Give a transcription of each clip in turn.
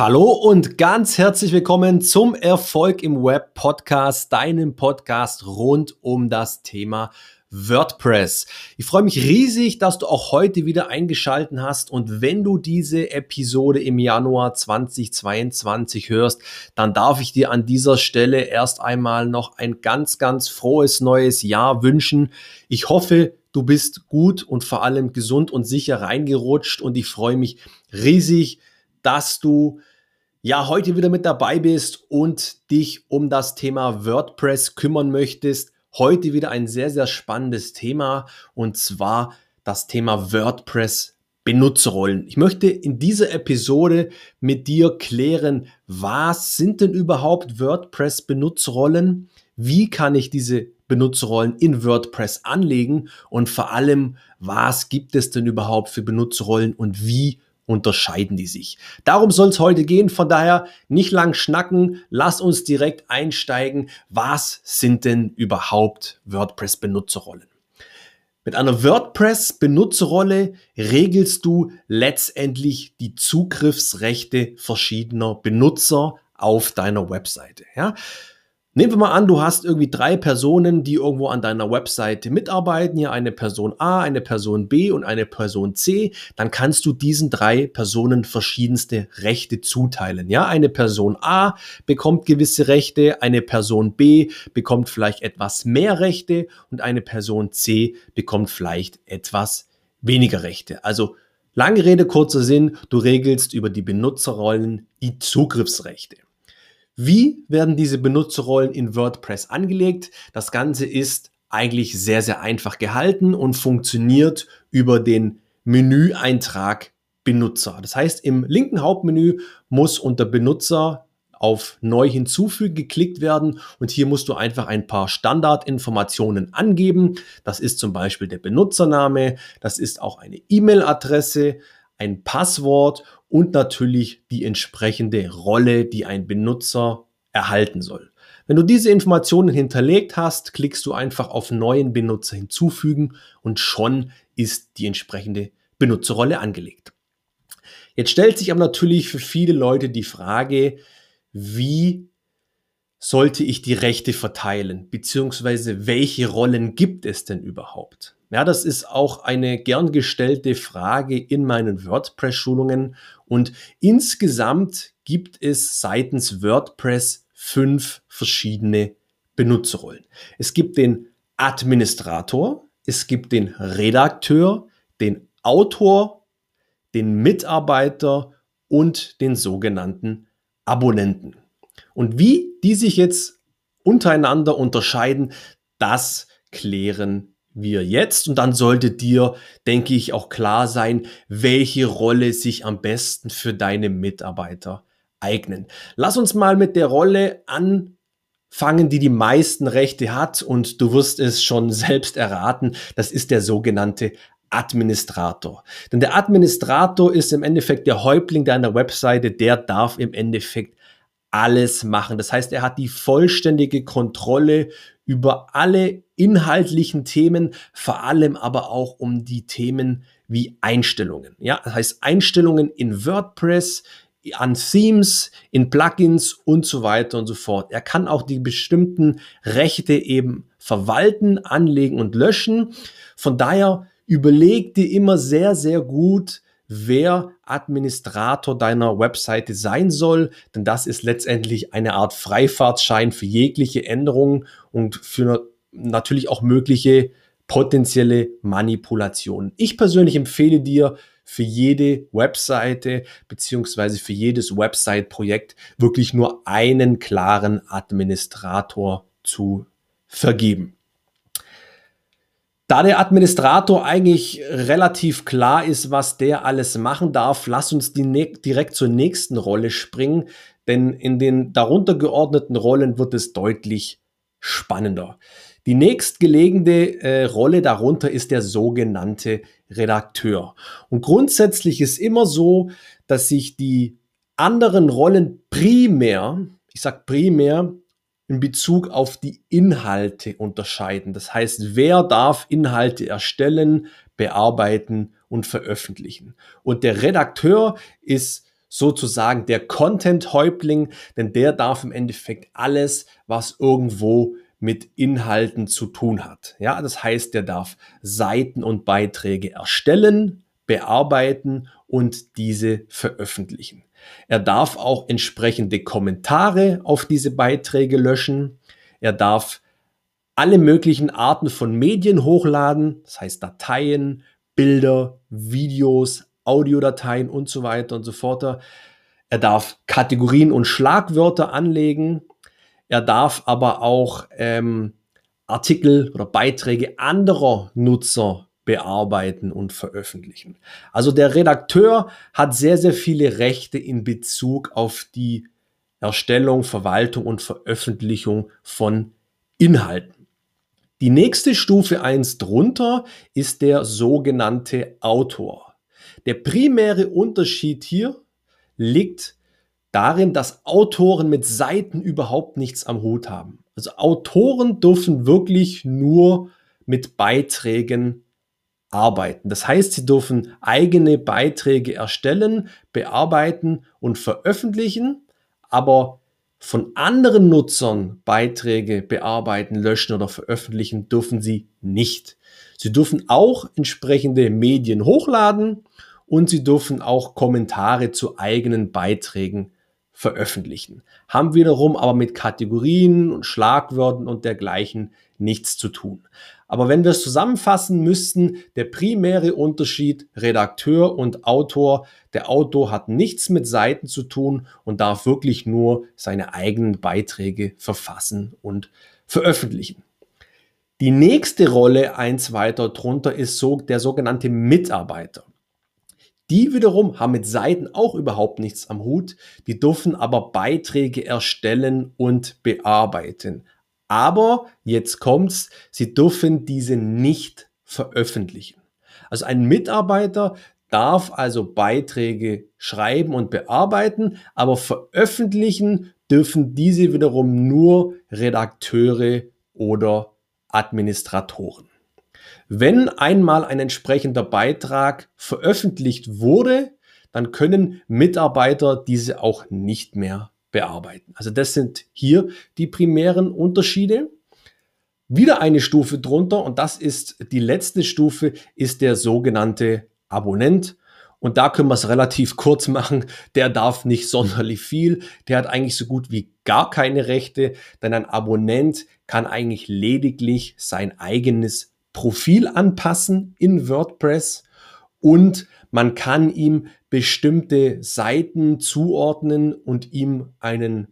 Hallo und ganz herzlich willkommen zum Erfolg im Web Podcast, deinem Podcast rund um das Thema WordPress. Ich freue mich riesig, dass du auch heute wieder eingeschalten hast und wenn du diese Episode im Januar 2022 hörst, dann darf ich dir an dieser Stelle erst einmal noch ein ganz, ganz frohes neues Jahr wünschen. Ich hoffe, du bist gut und vor allem gesund und sicher reingerutscht und ich freue mich riesig, dass du ja heute wieder mit dabei bist und dich um das Thema WordPress kümmern möchtest. Heute wieder ein sehr, sehr spannendes Thema und zwar das Thema WordPress Benutzerrollen. Ich möchte in dieser Episode mit dir klären, was sind denn überhaupt WordPress Benutzerrollen? Wie kann ich diese Benutzerrollen in WordPress anlegen und vor allem, was gibt es denn überhaupt für Benutzerrollen und wie unterscheiden die sich. Darum soll es heute gehen. Von daher nicht lang schnacken. Lass uns direkt einsteigen. Was sind denn überhaupt WordPress-Benutzerrollen? Mit einer WordPress-Benutzerrolle regelst du letztendlich die Zugriffsrechte verschiedener Benutzer auf deiner Webseite. Ja? Nehmen wir mal an, du hast irgendwie drei Personen, die irgendwo an deiner Webseite mitarbeiten. Hier eine Person A, eine Person B und eine Person C. Dann kannst du diesen drei Personen verschiedenste Rechte zuteilen. Ja, eine Person A bekommt gewisse Rechte, eine Person B bekommt vielleicht etwas mehr Rechte und eine Person C bekommt vielleicht etwas weniger Rechte. Also lange Rede, kurzer Sinn, du regelst über die Benutzerrollen die Zugriffsrechte. Wie werden diese Benutzerrollen in WordPress angelegt? Das Ganze ist eigentlich sehr, sehr einfach gehalten und funktioniert über den Menüeintrag Benutzer. Das heißt, im linken Hauptmenü muss unter Benutzer auf Neu hinzufügen geklickt werden und hier musst du einfach ein paar Standardinformationen angeben. Das ist zum Beispiel der Benutzername, das ist auch eine E-Mail-Adresse, ein Passwort und natürlich die entsprechende Rolle, die ein Benutzer erhalten soll. Wenn du diese Informationen hinterlegt hast, klickst du einfach auf neuen Benutzer hinzufügen und schon ist die entsprechende Benutzerrolle angelegt. Jetzt stellt sich aber natürlich für viele Leute die Frage, wie sollte ich die Rechte verteilen, beziehungsweise welche Rollen gibt es denn überhaupt? Ja, das ist auch eine gern gestellte Frage in meinen WordPress-Schulungen und insgesamt gibt es seitens WordPress fünf verschiedene Benutzerrollen. Es gibt den Administrator, es gibt den Redakteur, den Autor, den Mitarbeiter und den sogenannten Abonnenten. Und wie die sich jetzt untereinander unterscheiden, das klären wir jetzt. Und dann sollte dir, denke ich, auch klar sein, welche Rolle sich am besten für deine Mitarbeiter eignen. Lass uns mal mit der Rolle anfangen, die die meisten Rechte hat. Und du wirst es schon selbst erraten. Das ist der sogenannte Administrator. Denn der Administrator ist im Endeffekt der Häuptling deiner Webseite. Der darf im Endeffekt alles machen. Das heißt, er hat die vollständige Kontrolle über alle inhaltlichen Themen, vor allem aber auch um die Themen wie Einstellungen. Ja, das heißt Einstellungen in WordPress, an Themes, in Plugins und so weiter und so fort. Er kann auch die bestimmten Rechte eben verwalten, anlegen und löschen. Von daher überleg dir immer sehr, sehr gut, wer Administrator deiner Webseite sein soll, denn das ist letztendlich eine Art Freifahrtschein für jegliche Änderungen und für natürlich auch mögliche potenzielle Manipulationen. Ich persönlich empfehle dir für jede Webseite beziehungsweise für jedes Website-Projekt wirklich nur einen klaren Administrator zu vergeben. Da der Administrator eigentlich relativ klar ist, was der alles machen darf, lass uns direkt zur nächsten Rolle springen, denn in den darunter geordneten Rollen wird es deutlich spannender. Die nächstgelegene äh, Rolle darunter ist der sogenannte Redakteur. Und grundsätzlich ist immer so, dass sich die anderen Rollen primär, ich sage primär, in Bezug auf die Inhalte unterscheiden. Das heißt, wer darf Inhalte erstellen, bearbeiten und veröffentlichen. Und der Redakteur ist sozusagen der Content-Häuptling, denn der darf im Endeffekt alles, was irgendwo mit Inhalten zu tun hat. Ja, das heißt, der darf Seiten und Beiträge erstellen, bearbeiten und diese veröffentlichen. Er darf auch entsprechende Kommentare auf diese Beiträge löschen. Er darf alle möglichen Arten von Medien hochladen, das heißt Dateien, Bilder, Videos, Audiodateien und so weiter und so fort. Er darf Kategorien und Schlagwörter anlegen. Er darf aber auch ähm, Artikel oder Beiträge anderer Nutzer bearbeiten und veröffentlichen. Also der Redakteur hat sehr, sehr viele Rechte in Bezug auf die Erstellung, Verwaltung und Veröffentlichung von Inhalten. Die nächste Stufe eins drunter ist der sogenannte Autor. Der primäre Unterschied hier liegt darin, dass Autoren mit Seiten überhaupt nichts am Hut haben. Also Autoren dürfen wirklich nur mit Beiträgen arbeiten. Das heißt, sie dürfen eigene Beiträge erstellen, bearbeiten und veröffentlichen, aber von anderen Nutzern Beiträge bearbeiten, löschen oder veröffentlichen dürfen sie nicht. Sie dürfen auch entsprechende Medien hochladen und sie dürfen auch Kommentare zu eigenen Beiträgen veröffentlichen. Haben wiederum aber mit Kategorien und Schlagwörtern und dergleichen nichts zu tun. Aber wenn wir es zusammenfassen müssten, der primäre Unterschied Redakteur und Autor, der Autor hat nichts mit Seiten zu tun und darf wirklich nur seine eigenen Beiträge verfassen und veröffentlichen. Die nächste Rolle, eins weiter drunter, ist so der sogenannte Mitarbeiter. Die wiederum haben mit Seiten auch überhaupt nichts am Hut. Die dürfen aber Beiträge erstellen und bearbeiten. Aber jetzt kommt's, sie dürfen diese nicht veröffentlichen. Also ein Mitarbeiter darf also Beiträge schreiben und bearbeiten, aber veröffentlichen dürfen diese wiederum nur Redakteure oder Administratoren. Wenn einmal ein entsprechender Beitrag veröffentlicht wurde, dann können Mitarbeiter diese auch nicht mehr bearbeiten. Also das sind hier die primären Unterschiede. Wieder eine Stufe drunter und das ist die letzte Stufe, ist der sogenannte Abonnent. Und da können wir es relativ kurz machen. Der darf nicht sonderlich viel. Der hat eigentlich so gut wie gar keine Rechte, denn ein Abonnent kann eigentlich lediglich sein eigenes Profil anpassen in WordPress und man kann ihm bestimmte Seiten zuordnen und ihm einen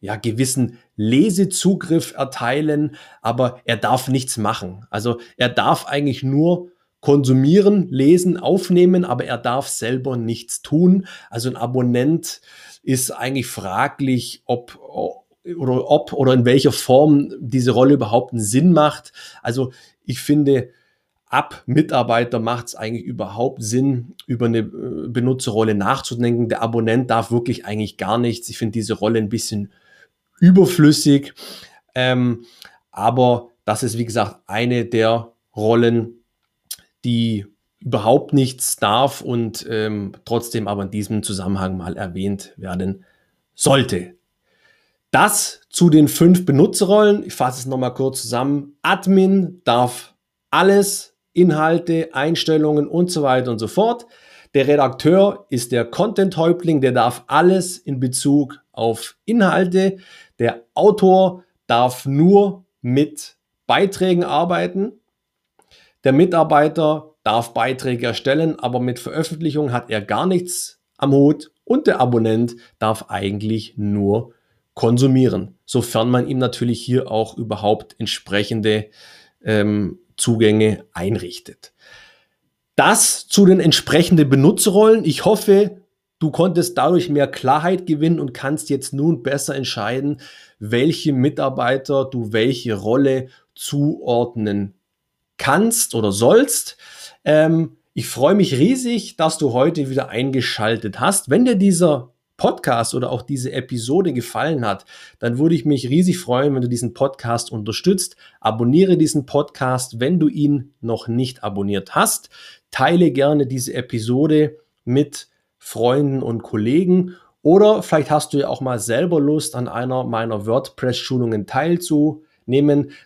ja, gewissen Lesezugriff erteilen, aber er darf nichts machen. Also er darf eigentlich nur konsumieren, lesen, aufnehmen, aber er darf selber nichts tun. Also ein Abonnent ist eigentlich fraglich, ob oder ob oder in welcher Form diese Rolle überhaupt einen Sinn macht. Also ich finde, ab Mitarbeiter macht es eigentlich überhaupt Sinn, über eine äh, Benutzerrolle nachzudenken. Der Abonnent darf wirklich eigentlich gar nichts. Ich finde diese Rolle ein bisschen überflüssig. Ähm, aber das ist, wie gesagt, eine der Rollen, die überhaupt nichts darf und ähm, trotzdem aber in diesem Zusammenhang mal erwähnt werden sollte. Das zu den fünf Benutzerrollen. Ich fasse es nochmal kurz zusammen. Admin darf alles Inhalte, Einstellungen und so weiter und so fort. Der Redakteur ist der Content-Häuptling, der darf alles in Bezug auf Inhalte. Der Autor darf nur mit Beiträgen arbeiten. Der Mitarbeiter darf Beiträge erstellen, aber mit Veröffentlichung hat er gar nichts am Hut. Und der Abonnent darf eigentlich nur konsumieren, sofern man ihm natürlich hier auch überhaupt entsprechende ähm, Zugänge einrichtet. Das zu den entsprechenden Benutzerrollen. Ich hoffe, du konntest dadurch mehr Klarheit gewinnen und kannst jetzt nun besser entscheiden, welche Mitarbeiter du welche Rolle zuordnen kannst oder sollst. Ähm, ich freue mich riesig, dass du heute wieder eingeschaltet hast. Wenn dir dieser Podcast oder auch diese Episode gefallen hat, dann würde ich mich riesig freuen, wenn du diesen Podcast unterstützt. Abonniere diesen Podcast, wenn du ihn noch nicht abonniert hast. Teile gerne diese Episode mit Freunden und Kollegen oder vielleicht hast du ja auch mal selber Lust, an einer meiner WordPress-Schulungen teilzunehmen.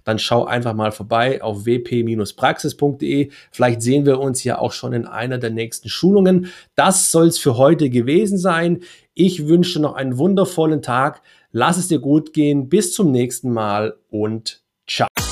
Dann schau einfach mal vorbei auf wp-praxis.de. Vielleicht sehen wir uns ja auch schon in einer der nächsten Schulungen. Das soll es für heute gewesen sein. Ich wünsche noch einen wundervollen Tag. Lass es dir gut gehen. Bis zum nächsten Mal und ciao.